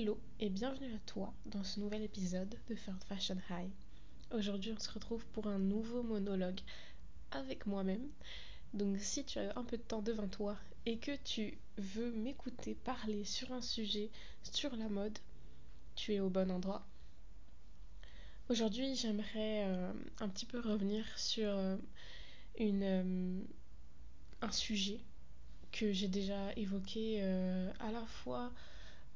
Hello et bienvenue à toi dans ce nouvel épisode de Third Fashion High. Aujourd'hui, on se retrouve pour un nouveau monologue avec moi-même. Donc, si tu as un peu de temps devant toi et que tu veux m'écouter parler sur un sujet, sur la mode, tu es au bon endroit. Aujourd'hui, j'aimerais euh, un petit peu revenir sur euh, euh, un sujet que j'ai déjà évoqué à la fois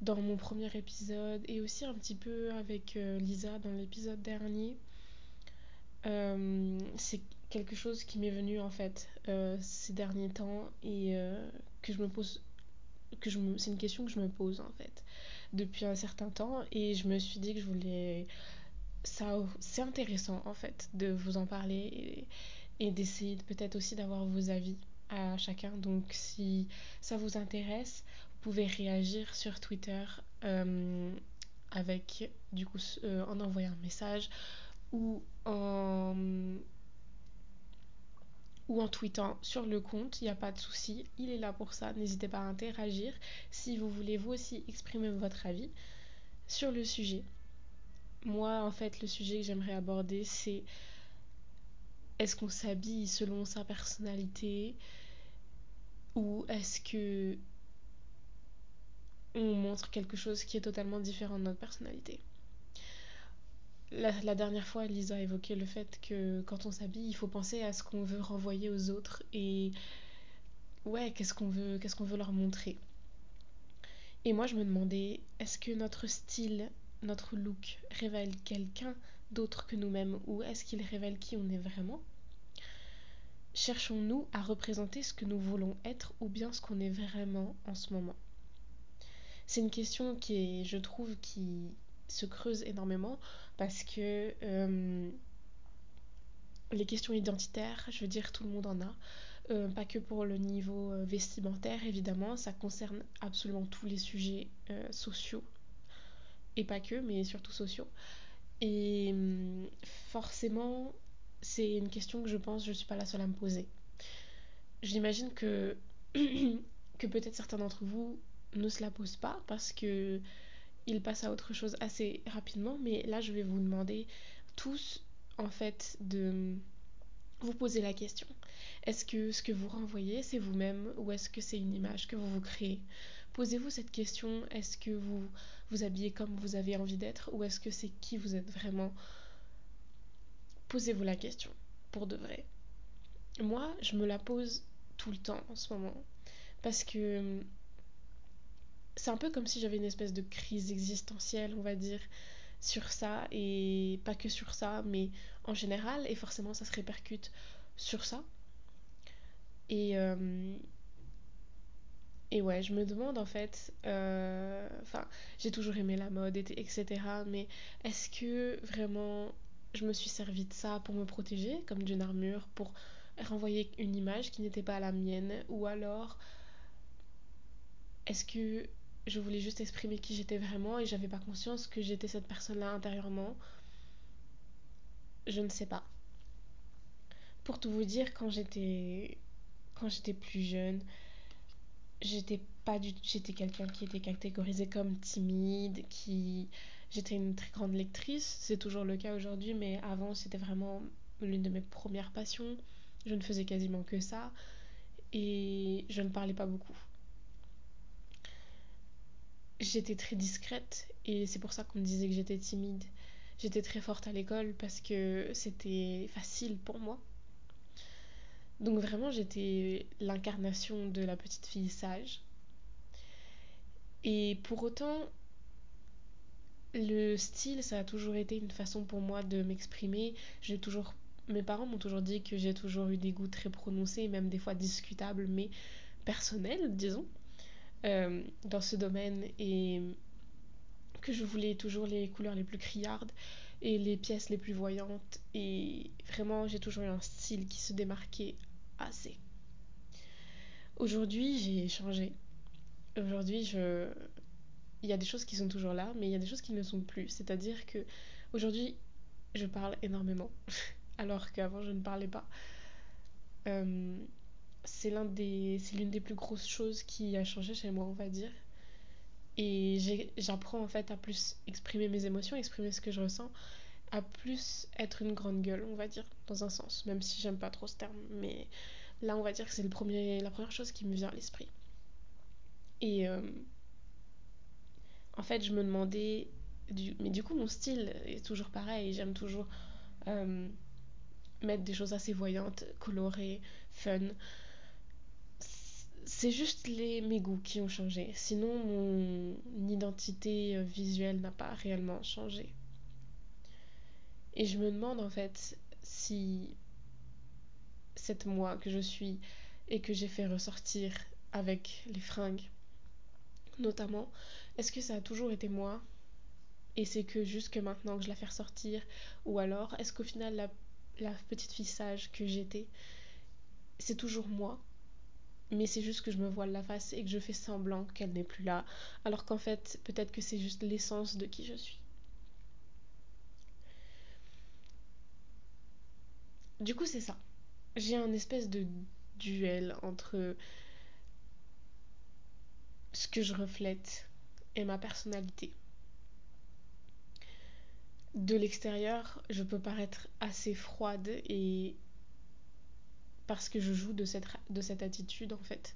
dans mon premier épisode et aussi un petit peu avec euh, Lisa dans l'épisode dernier. Euh, c'est quelque chose qui m'est venu en fait euh, ces derniers temps et que je me pose que je c'est une question que je me pose en fait depuis un certain temps et je me suis dit que je voulais ça c'est intéressant en fait de vous en parler et, et d'essayer peut-être aussi d'avoir vos avis à chacun. Donc si ça vous intéresse pouvez réagir sur Twitter euh, avec du coup euh, en envoyant un message ou en ou en tweetant sur le compte, il n'y a pas de souci, il est là pour ça, n'hésitez pas à interagir. Si vous voulez vous aussi exprimer votre avis sur le sujet. Moi, en fait, le sujet que j'aimerais aborder, c'est est-ce qu'on s'habille selon sa personnalité? Ou est-ce que on montre quelque chose qui est totalement différent de notre personnalité? La, dernière fois, Lisa a évoqué le fait que quand on s'habille, il faut penser à ce qu'on veut renvoyer aux autres et ouais, qu'est-ce qu'on veut, qu'est-ce qu'on veut leur montrer. Et moi, je me demandais, est-ce que notre style, notre look révèle quelqu'un d'autre que nous-mêmes? Ou est-ce qu'il révèle qui on est vraiment? Cherchons-nous à représenter ce que nous voulons être ou bien ce qu'on est vraiment en ce moment? C'est une question qui est, je trouve, qui se creuse énormément parce que les questions identitaires, je veux dire, tout le monde en a. Pas que pour le niveau vestimentaire, évidemment, ça concerne absolument tous les sujets sociaux. Et pas que, mais surtout sociaux. Et forcément, c'est une question que je pense je ne suis pas la seule à me poser. J'imagine que, peut-être certains d'entre vous ne se la pose pas parce que il passe à autre chose assez rapidement. Mais là, je vais vous demander tous, en fait, de vous poser la question. Est-ce que ce que vous renvoyez, c'est vous-même ou est-ce que c'est une image que vous vous créez? Posez-vous cette question. Est-ce que vous vous habillez comme vous avez envie d'être ou est-ce que c'est qui vous êtes vraiment? Posez-vous la question, pour de vrai. Moi, je me la pose tout le temps en ce moment. Parce que c'est un peu comme si j'avais une espèce de crise existentielle, on va dire, sur ça, et pas que sur ça, mais en général, et forcément ça se répercute sur ça. Et, euh, et ouais, je me demande en fait, euh, enfin, j'ai toujours aimé la mode, etc., mais est-ce que vraiment je me suis servi de ça pour me protéger, comme d'une armure, pour renvoyer une image qui n'était pas la mienne, ou alors est-ce que je voulais juste exprimer qui j'étais vraiment et j'avais pas conscience que j'étais cette personne-là intérieurement? Je ne sais pas. Pour tout vous dire, quand j'étais quand j'étais plus jeune, j'étais pas du j'étais quelqu'un qui était catégorisé comme timide, qui j'étais une très grande lectrice, c'est toujours le cas aujourd'hui, mais avant c'était vraiment l'une de mes premières passions. Je ne faisais quasiment que ça et je ne parlais pas beaucoup j'étais très discrète et c'est pour ça qu'on me disait que j'étais timide. J'étais très forte à l'école parce que c'était facile pour moi. Donc vraiment j'étais l'incarnation de la petite fille sage. Et pour autant, le style, ça a toujours été une façon pour moi de m'exprimer. J'ai toujours, mes parents m'ont toujours dit que j'ai toujours eu des goûts très prononcés, même des fois discutables, mais personnels, disons. Euh, dans ce domaine et que je voulais toujours les couleurs les plus criardes et les pièces les plus voyantes et vraiment j'ai toujours eu un style qui se démarquait assez. Aujourd'hui j'ai changé. Aujourd'hui je... il y a des choses qui sont toujours là mais il y a des choses qui ne sont plus. C'est-à-dire que aujourd'hui je parle énormément alors qu'avant je ne parlais pas. Euh, c'est l'une des plus grosses choses qui a changé chez moi on va dire Et j'apprends en fait à plus exprimer mes émotions, exprimer ce que je ressens, à plus être une grande gueule, on va dire, dans un sens, même si j'aime pas trop ce terme. Mais là, on va dire que c'est la première chose qui me vient à l'esprit. Et euh, en fait, je me demandais, mais du coup, mon style est toujours pareil. J'aime toujours euh, mettre des choses assez voyantes, colorées, fun. C'est juste les, mes goûts qui ont changé. Sinon, mon identité euh, visuelle n'a pas réellement changé. Et je me demande en fait si cette moi que je suis et que j'ai fait ressortir avec les fringues, notamment, est-ce que ça a toujours été moi et c'est que juste que maintenant que je la fais ressortir ou alors est-ce qu'au final la, la petite fille sage que j'étais c'est toujours moi mais c'est juste que je me voile la face et que je fais semblant qu'elle n'est plus là, alors qu'en fait, peut-être que c'est juste l'essence de qui je suis. Du coup, c'est ça. J'ai un espèce de duel entre ce que je reflète et ma personnalité. De l'extérieur, je peux paraître assez froide et parce que je joue de cette, de cette attitude en fait.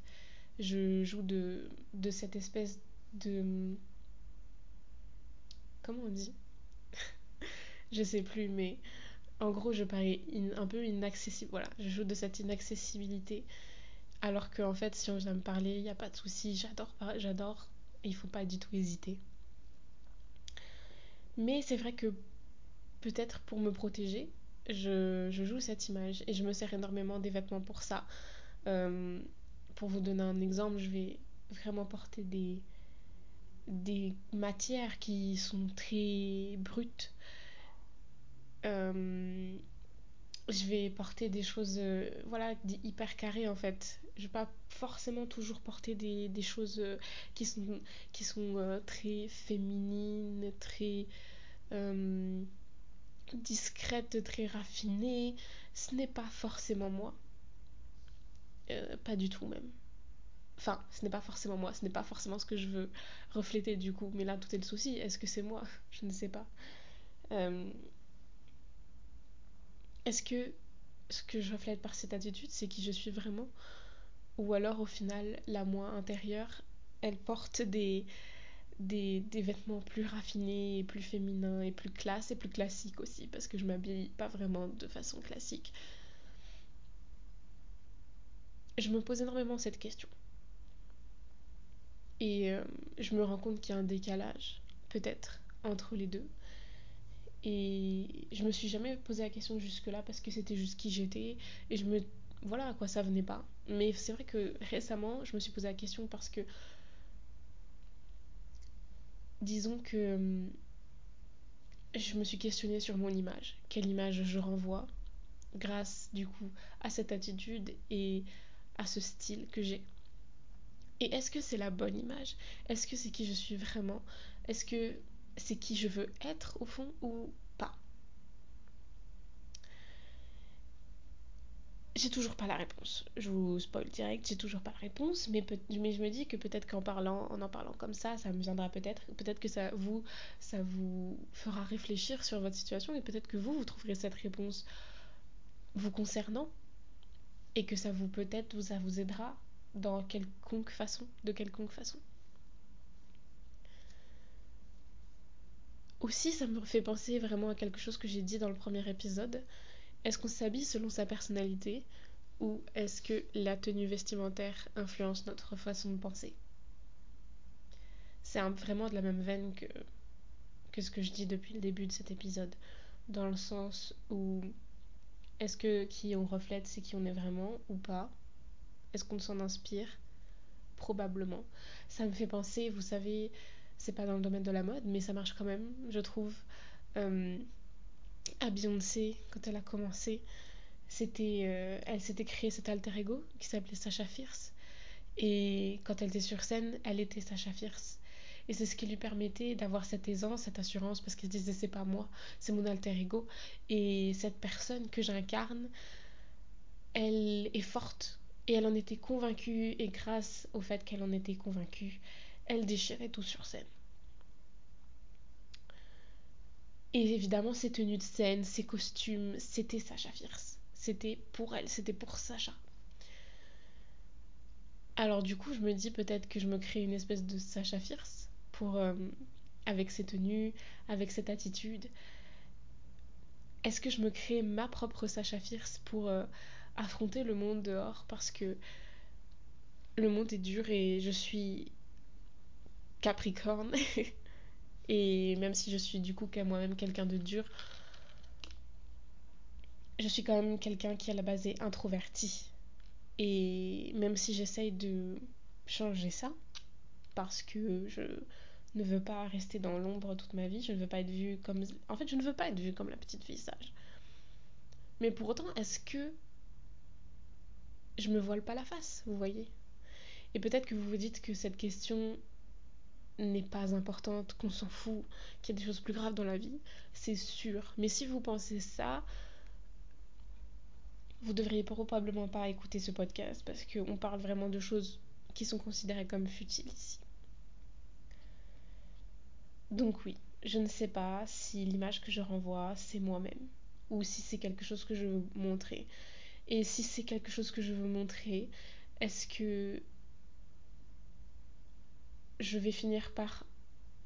Je joue de, cette espèce de... Comment on dit? Je sais plus, mais en gros, je parais un peu inaccessible. Voilà, je joue de cette inaccessibilité. Alors qu'en fait, si on vient me parler, il n'y a pas de souci. J'adore, j'adore. Il faut pas du tout hésiter. Mais c'est vrai que peut-être pour me protéger, je, je, joue cette image et je me sers énormément des vêtements pour ça. Euh, pour vous donner un exemple, je vais vraiment porter des, des matières qui sont très brutes. Euh, je vais porter des choses euh, voilà hyper carrées en fait. Je vais pas forcément toujours porter des, choses euh, qui sont qui sont euh, très féminines très discrètes très raffinées. Ce n'est pas forcément moi. Pas du tout même. Enfin ce n'est pas forcément moi ce n'est pas forcément ce que je veux refléter du coup. Mais là tout est le souci. Est-ce que c'est moi? Je ne sais pas est-ce que ce que je reflète par cette attitude, c'est qui je suis vraiment? Ou alors au final, la moi intérieure, elle porte des, vêtements plus raffinés, et plus féminins, et plus classe, et plus classiques aussi, parce que je m'habille pas vraiment de façon classique. Je me pose énormément cette question. Et euh, je me rends compte qu'il y a un décalage, peut-être, entre les deux. Et je me suis jamais posé la question jusque-là parce que c'était juste qui j'étais et je me voilà à quoi ça venait pas. Mais c'est vrai que récemment, je me suis posé la question parce que disons que je me suis questionnée sur mon image, quelle image je renvoie grâce du coup à cette attitude et à ce style que j'ai. Et est-ce que c'est la bonne image? Est-ce que c'est qui je suis vraiment? Est-ce que c'est qui je veux être au fond ou pas J'ai toujours pas la réponse. Je vous spoil direct, j'ai toujours pas la réponse, mais, je me dis que peut-être qu'en en parlant comme ça, ça me viendra peut-être. Peut-être que ça vous, fera réfléchir sur votre situation et peut-être que vous, vous trouverez cette réponse vous concernant et que ça vous peut-être vous aidera dans quelconque façon, de quelconque façon. Aussi, ça me fait penser vraiment à quelque chose que j'ai dit dans le premier épisode. Est-ce qu'on s'habille selon sa personnalité ou est-ce que la tenue vestimentaire influence notre façon de penser? C'est vraiment de la même veine que, ce que je dis depuis le début de cet épisode, dans le sens où est-ce que qui on reflète, c'est qui on est vraiment ou pas? Est-ce qu'on s'en inspire? Probablement. Ça me fait penser, vous savez, c'est pas dans le domaine de la mode, mais ça marche quand même, je trouve. Euh, à Beyoncé, quand elle a commencé, c'était, euh, elle s'était créée cet alter ego qui s'appelait Sacha Fierce. Et quand elle était sur scène, elle était Sacha Fierce. Et c'est ce qui lui permettait d'avoir cette aisance, cette assurance, parce qu'elle se disait c'est pas moi, c'est mon alter ego. Et cette personne que j'incarne, elle est forte. Et elle en était convaincue, et grâce au fait qu'elle en était convaincue, elle déchirait tout sur scène. Et évidemment, ses tenues de scène, ses costumes, c'était Sacha Fierce. C'était pour elle, c'était pour Sacha. Alors du coup, je me dis peut-être que je me crée une espèce de Sacha Fierce pour euh, avec ses tenues, avec cette attitude. Est-ce que je me crée ma propre Sacha Fierce pour euh, affronter le monde dehors? Parce que le monde est dur et je suis Capricorne et même si je suis du coup moi-même quelqu'un de dur, je suis quand même quelqu'un qui à la base est introverti. Et même si j'essaye de changer ça, parce que je ne veux pas rester dans l'ombre toute ma vie, je ne veux pas être vue comme... En fait, je ne veux pas être vue comme la petite fille sage. Mais pour autant, est-ce que je me voile pas la face, vous voyez? Et peut-être que vous vous dites que cette question n'est pas importante, qu'on s'en fout, qu'il y a des choses plus graves dans la vie, c'est sûr. Mais si vous pensez ça, vous devriez probablement pas écouter ce podcast parce qu'on parle vraiment de choses qui sont considérées comme futiles ici. Donc oui, je ne sais pas si l'image que je renvoie, c'est moi-même ou si c'est quelque chose que je veux montrer. Et si c'est quelque chose que je veux montrer, est-ce que je vais finir par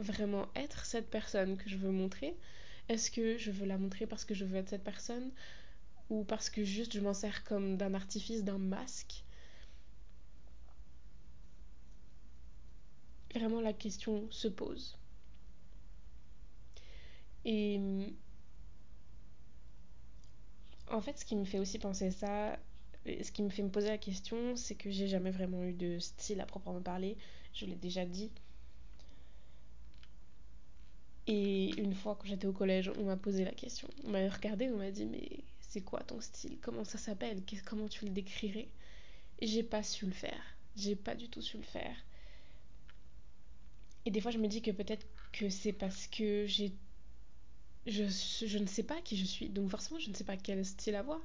vraiment être cette personne que je veux montrer Est-ce que je veux la montrer parce que je veux être cette personne ou parce que juste je m'en sers comme d'un artifice, d'un masque? Vraiment la question se pose. Et en fait, ce qui me fait aussi penser ça, ce qui me fait me poser la question, c'est que j'ai jamais vraiment eu de style à proprement parler. Je l'ai déjà dit. Et une fois, quand j'étais au collège, on m'a posé la question. On m'a regardé, on m'a dit Mais c'est quoi ton style? Comment ça s'appelle? Comment tu le décrirais? Et j'ai pas su le faire. J'ai pas du tout su le faire. Et des fois, je me dis que peut-être que c'est parce que. Je, je ne sais pas qui je suis, donc forcément, je ne sais pas quel style avoir.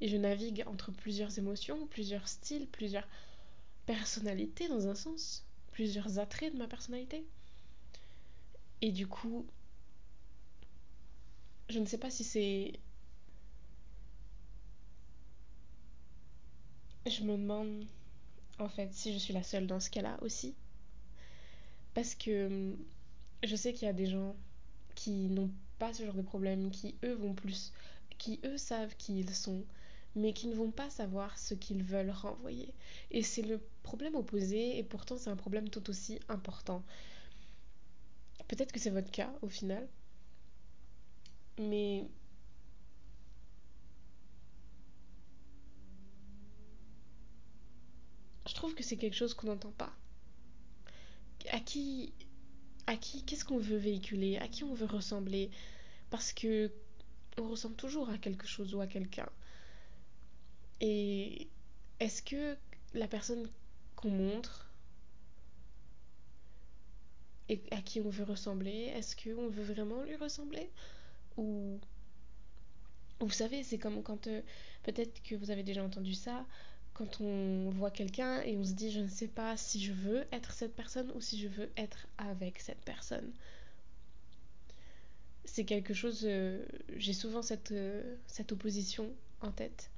Et je navigue entre plusieurs émotions, plusieurs styles, plusieurs personnalités dans un sens, plusieurs attraits de ma personnalité. Et du coup, je ne sais pas si c'est... Je me demande en fait si je suis la seule dans ce cas-là aussi. Parce que hum, je sais qu'il y a des gens qui n'ont pas ce genre de problème, qui eux vont plus, qui eux savent qui ils sont, mais qui ne vont pas savoir ce qu'ils veulent renvoyer. Et c'est le problème opposé, et pourtant c'est un problème tout aussi important. Peut-être que c'est votre cas au final. Mais je trouve que c'est quelque chose qu'on n'entend pas. À qui à qui qu'est-ce qu'on veut véhiculer, à qui on veut ressembler? Parce que on ressemble toujours à quelque chose ou à quelqu'un. Et est-ce que la personne qu'on montre et à qui on veut ressembler, est-ce qu'on veut vraiment lui ressembler? Ou vous savez, c'est comme quand euh, peut-être que vous avez déjà entendu ça, quand on voit quelqu'un et on se dit je ne sais pas si je veux être cette personne ou si je veux être avec cette personne. C'est quelque chose, euh, j'ai souvent euh, cette opposition en tête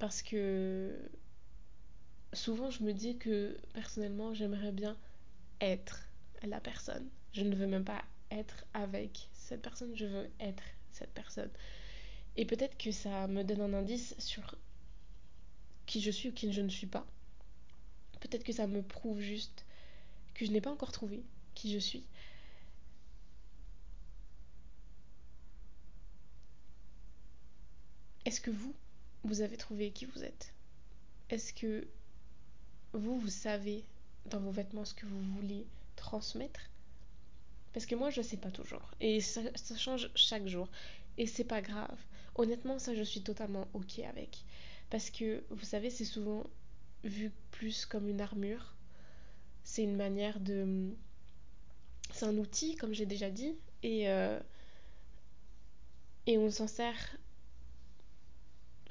parce que souvent je me dis que personnellement j'aimerais bien être la personne. Je ne veux même pas être avec cette personne, je veux être cette personne. Et peut-être que ça me donne un indice sur qui je suis ou qui je ne suis pas. Peut-être que ça me prouve juste que je n'ai pas encore trouvé qui je suis. Est-ce que vous, vous avez trouvé qui vous êtes Est-ce que vous, vous savez dans vos vêtements ce que vous voulez transmettre? Parce que moi, je ne sais pas toujours. Et ça, change chaque jour. Et c'est pas grave. Honnêtement, ça, je suis totalement ok avec. Parce que, vous savez, c'est souvent vu plus comme une armure. C'est une manière de... C'est un outil, comme j'ai déjà dit. Et, euh... et on s'en sert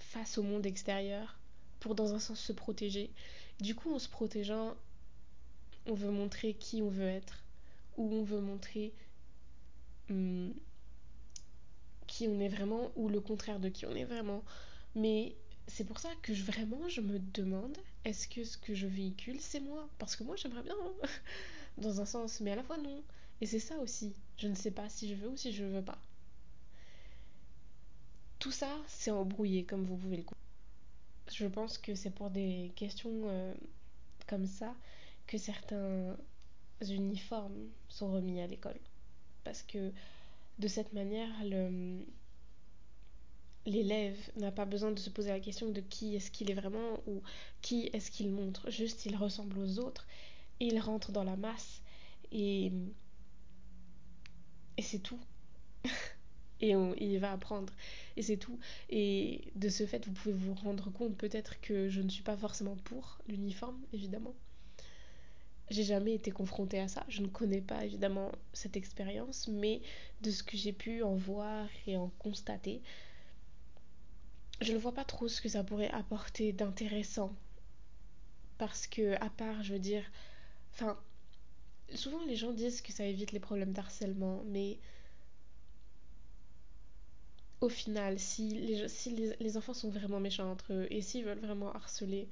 face au monde extérieur pour, dans un sens, se protéger. Du coup, en se protégeant, on veut montrer qui on veut être, ou on veut montrer hum, qui on est vraiment, ou le contraire de qui on est vraiment. Mais c'est pour ça que je, vraiment je me demande est-ce que ce que je véhicule c'est moi? Parce que moi j'aimerais bien, hein, dans un sens, mais à la fois non. Et c'est ça aussi. Je ne sais pas si je veux ou si je veux pas. Tout ça, c'est embrouillé, comme vous pouvez le comprendre. Je pense que c'est pour des questions euh, comme ça que certains uniformes sont remis à l'école. Parce que de cette manière, l'élève n'a pas besoin de se poser la question de qui est-ce qu'il est vraiment ou qui est-ce qu'il montre. Juste, il ressemble aux autres et il rentre dans la masse et, et c'est tout. Et il va apprendre et c'est tout. Et de ce fait, vous pouvez vous rendre compte peut-être que je ne suis pas forcément pour l'uniforme, évidemment. J'ai jamais été confrontée à ça. Je ne connais pas évidemment cette expérience, mais de ce que j'ai pu en voir et en constater, je ne vois pas trop ce que ça pourrait apporter d'intéressant. Parce que, à part, je veux dire, enfin, souvent les gens disent que ça évite les problèmes d'harcèlement, mais au final, si, les, enfants sont vraiment méchants entre eux et s'ils veulent vraiment harceler,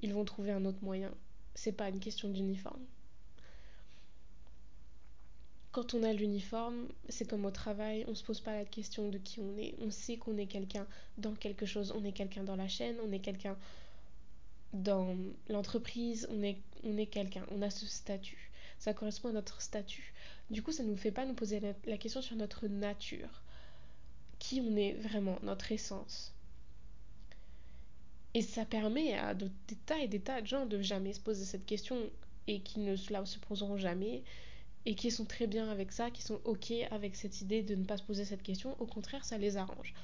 ils vont trouver un autre moyen. C'est pas une question d'uniforme. Quand on a l'uniforme, c'est comme au travail, on se pose pas la question de qui on est. On sait qu'on est quelqu'un dans quelque chose, on est quelqu'un dans la chaîne, on est quelqu'un dans l'entreprise, on est, quelqu'un, on a ce statut. Ça correspond à notre statut. Du coup, ça ne nous fait pas nous poser la question sur notre nature. Qui on est vraiment, notre essence. Et ça permet à de, des tas et des tas de gens de jamais se poser cette question et qui ne se poseront jamais et qui sont très bien avec ça, qui sont ok avec cette idée de ne pas se poser cette question. Au contraire, ça les arrange.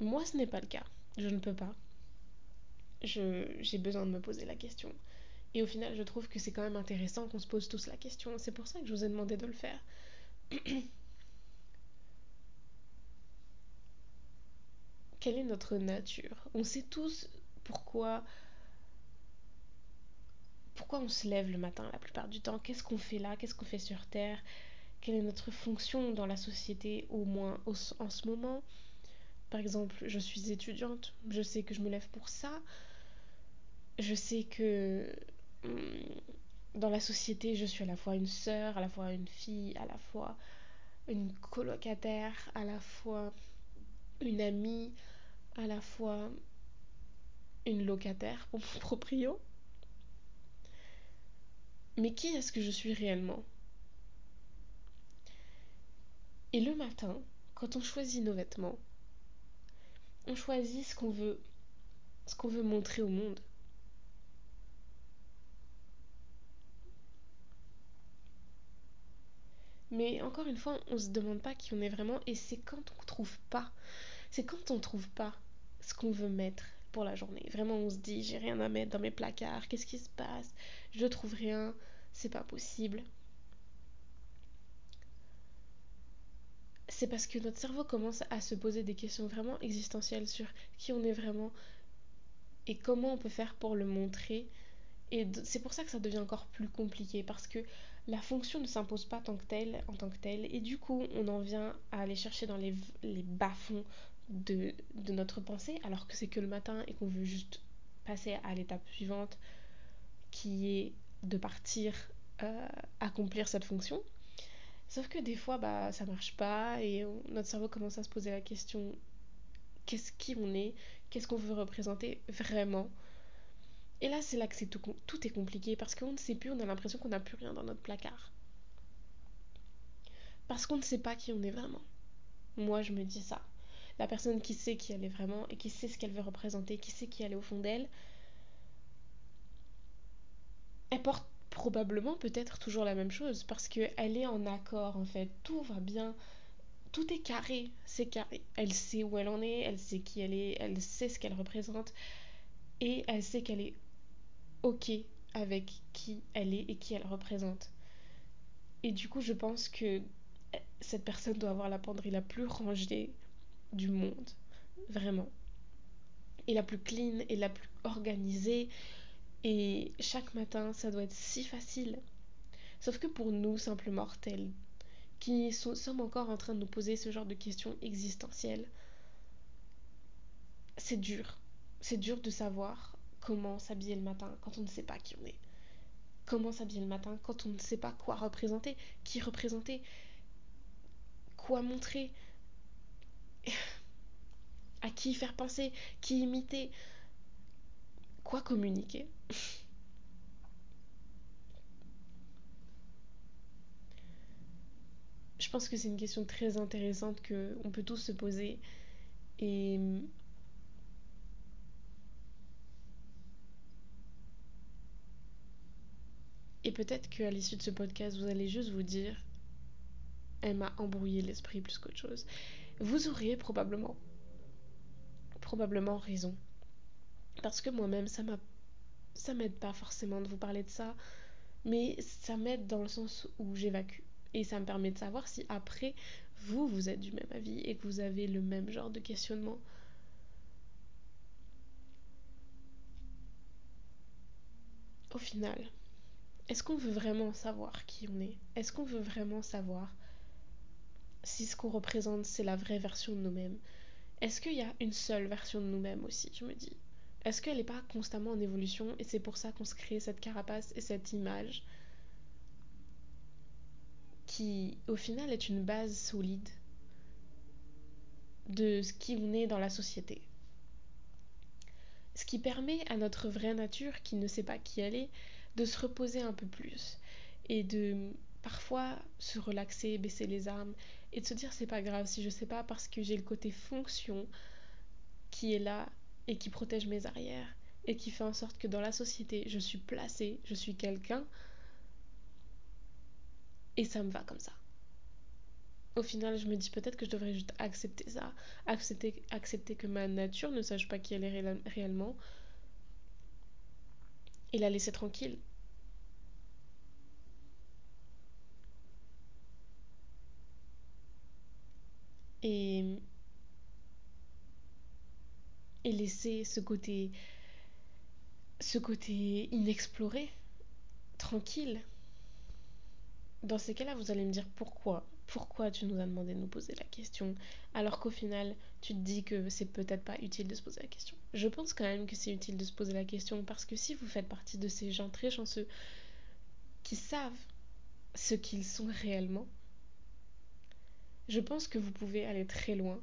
Moi, ce n'est pas le cas. Je ne peux pas. J'ai besoin de me poser la question. Et au final, je trouve que c'est quand même intéressant qu'on se pose tous la question. C'est pour ça que je vous ai demandé de le faire. Quelle est notre nature? On sait tous pourquoi pourquoi on se lève le matin la plupart du temps. Qu'est-ce qu'on fait là? Qu'est-ce qu'on fait sur Terre? Quelle est notre fonction dans la société, au moins en ce moment? Par exemple, je suis étudiante, je sais que je me lève pour ça. Je sais que hum, dans la société, je suis à la fois une sœur, à la fois une fille, à la fois une colocataire, à la fois une amie, à la fois une locataire pour mon proprio. Mais qui est-ce que je suis réellement? Et le matin, quand on choisit nos vêtements, on choisit ce qu'on veut, ce qu'on veut montrer au monde. Mais encore une fois, on ne se demande pas qui on est vraiment et c'est quand on trouve pas, c'est quand on trouve pas ce qu'on veut mettre pour la journée. Vraiment, on se dit j'ai rien à mettre dans mes placards, qu'est-ce qui se passe? Je trouve rien, c'est pas possible. C'est parce que notre cerveau commence à se poser des questions vraiment existentielles sur qui on est vraiment et comment on peut faire pour le montrer. Et c'est pour ça que ça devient encore plus compliqué parce que la fonction ne s'impose pas tant que telle, en tant que telle, et du coup on en vient à aller chercher dans les, les bas-fonds de, notre pensée, alors que c'est que le matin et qu'on veut juste passer à l'étape suivante qui est de partir euh, accomplir cette fonction. Sauf que des fois, bah, ça marche pas et notre cerveau commence à se poser la question qu'est-ce qui on est, qu'est-ce qu'on veut représenter vraiment? Et là, c'est là que tout, tout est compliqué parce qu'on ne sait plus, on a l'impression qu'on n'a plus rien dans notre placard. Parce qu'on ne sait pas qui on est vraiment. Moi, je me dis ça. La personne qui sait qui elle est vraiment et qui sait ce qu'elle veut représenter, qui sait qui elle est au fond d'elle, elle porte probablement peut-être toujours la même chose parce qu'elle est en accord en fait. Tout va bien. Tout est carré. C'est carré. Elle sait où elle en est, elle sait qui elle est, elle sait ce qu'elle représente et elle sait qu'elle est ok avec qui elle est et qui elle représente. Et du coup, je pense que cette personne doit avoir la penderie la plus rangée du monde. Vraiment. Et la plus clean et la plus organisée Et chaque matin, ça doit être si facile. Sauf que pour nous, simples mortels, qui sommes encore en train de nous poser ce genre de questions existentielles, c'est dur. C'est dur de savoir comment s'habiller le matin quand on ne sait pas qui on est. Comment s'habiller le matin quand on ne sait pas quoi représenter, qui représenter, quoi montrer, à qui faire penser, qui imiter, quoi communiquer. Je pense que c'est une question très intéressante que on peut tous se poser et Et peut-être qu'à l'issue de ce podcast, vous allez juste vous dire Elle m'a embrouillé l'esprit plus qu'autre chose. Vous auriez probablement, probablement raison. Parce que moi-même, ça m'a. Ça m'aide pas forcément de vous parler de ça, mais ça m'aide dans le sens où j'évacue. Et ça me permet de savoir si après, vous, vous êtes du même avis et que vous avez le même genre de questionnement. Au final, est-ce qu'on veut vraiment savoir qui on est? Est-ce qu'on veut vraiment savoir si ce qu'on représente, c'est la vraie version de nous-mêmes Est-ce qu'il y a une seule version de nous-mêmes aussi, je me dis? Est-ce qu'elle n'est pas constamment en évolution et c'est pour ça qu'on se crée cette carapace et cette image qui, au final, est une base solide de ce qui on est dans la société? Ce qui permet à notre vraie nature, qui ne sait pas qui elle est, de se reposer un peu plus et de parfois se relaxer, baisser les armes et de se dire c'est pas grave si je sais pas parce que j'ai le côté fonction qui est là et qui protège mes arrières et qui fait en sorte que dans la société je suis placée, je suis quelqu'un et ça me va comme ça. Au final, je me dis peut-être que je devrais juste accepter ça, accepter, accepter que ma nature ne sache pas qui elle est réellement et la laisser tranquille. Et, laisser ce côté ce côté inexploré tranquille dans ces cas-là vous allez me dire pourquoi pourquoi tu nous as demandé de nous poser la question alors qu'au final tu te dis que c'est peut-être pas utile de se poser la question. Je pense quand même que c'est utile de se poser la question parce que si vous faites partie de ces gens très chanceux qui savent ce qu'ils sont réellement, je pense que vous pouvez aller très loin.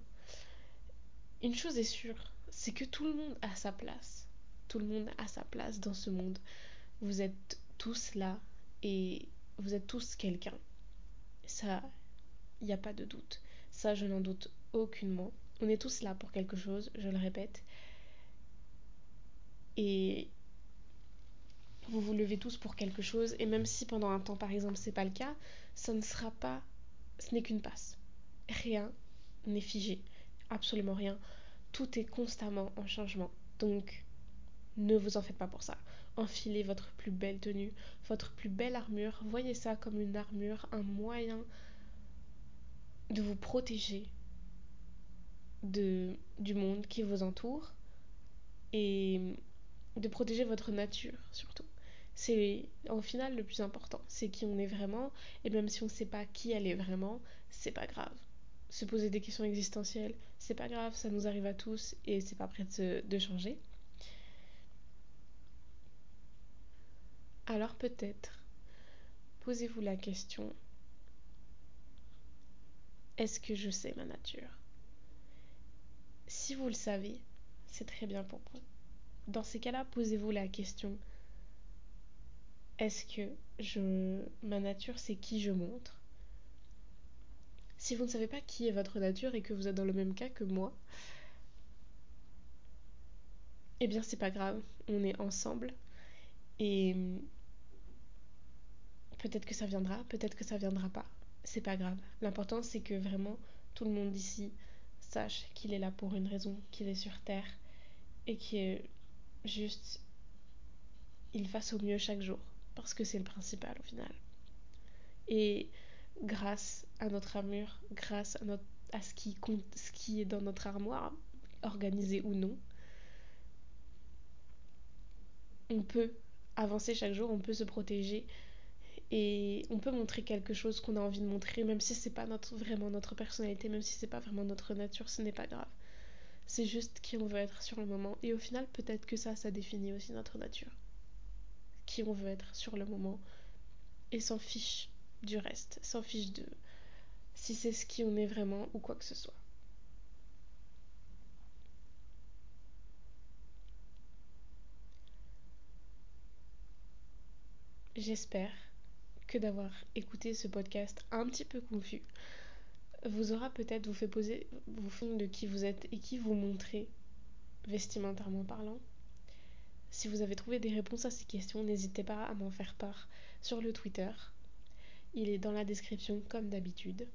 Une chose est sûre, c'est que tout le monde a sa place. Tout le monde a sa place dans ce monde. Vous êtes tous là et vous êtes tous quelqu'un. Ça, il n'y a pas de doute. Ça, je n'en doute aucunement. On est tous là pour quelque chose, je le répète. Et vous vous levez tous pour quelque chose. Et même si pendant un temps, par exemple, c'est pas le cas, ça ne sera pas. Ce n'est qu'une passe. Rien n'est figé. Absolument rien. Tout est constamment en changement. Donc, ne vous en faites pas pour ça. Enfilez votre plus belle tenue, votre plus belle armure. Voyez ça comme une armure, un moyen de vous protéger du monde qui vous entoure et de protéger votre nature surtout. C'est au final le plus important, c'est qui on est vraiment et même si on ne sait pas qui elle est vraiment, c'est pas grave. Se poser des questions existentielles, c'est pas grave, ça nous arrive à tous et c'est pas prêt de, changer. Alors peut-être, posez-vous la question est-ce que je sais ma nature? Si vous le savez, c'est très bien pour vous. Dans ces cas-là, posez-vous la question est-ce que je ma nature c'est qui je montre? Si vous ne savez pas qui est votre nature et que vous êtes dans le même cas que moi, eh bien c'est pas grave, on est ensemble et peut-être que ça viendra, peut-être que ça viendra pas c'est pas grave. L'important, c'est que vraiment tout le monde ici sache qu'il est là pour une raison, qu'il est sur Terre et qu'il juste il fasse au mieux chaque jour parce que c'est le principal au final. Et grâce à notre armure, grâce à, ce, qui est dans notre armoire, organisé ou non, on peut avancer chaque jour, on peut se protéger et on peut montrer quelque chose qu'on a envie de montrer, même si c'est pas vraiment notre personnalité, même si c'est pas vraiment notre nature, ce n'est pas grave. C'est juste qui on veut être sur le moment. Et au final, peut-être que ça, ça définit aussi notre nature. Qui on veut être sur le moment. Et s'en fiche du reste. S'en fiche de si c'est ce qui on est vraiment ou quoi que ce soit. J'espère que d'avoir écouté ce podcast un petit peu confus vous aura peut-être vous fait poser vous fond de qui vous êtes et qui vous montrez vestimentairement parlant. Si vous avez trouvé des réponses à ces questions, n'hésitez pas à m'en faire part sur le Twitter. Il est dans la description comme d'habitude.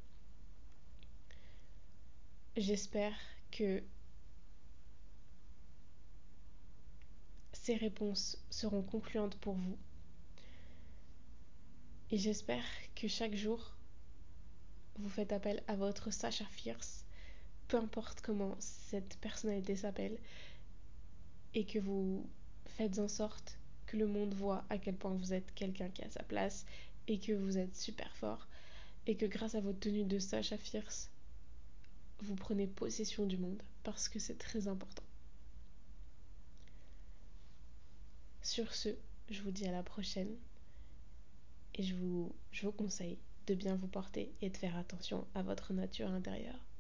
J'espère que ces réponses seront concluantes pour vous. Et j'espère que chaque jour, vous faites appel à votre Sacha Fierce, peu importe comment cette personnalité s'appelle, et que vous faites en sorte que le monde voit à quel point vous êtes quelqu'un qui a sa place et que vous êtes super fort et que grâce à votre tenue de Sacha Fierce, vous prenez possession du monde parce que c'est très important. Sur ce, je vous dis à la prochaine et je vous, je vous conseille de bien vous porter et de faire attention à votre nature intérieure.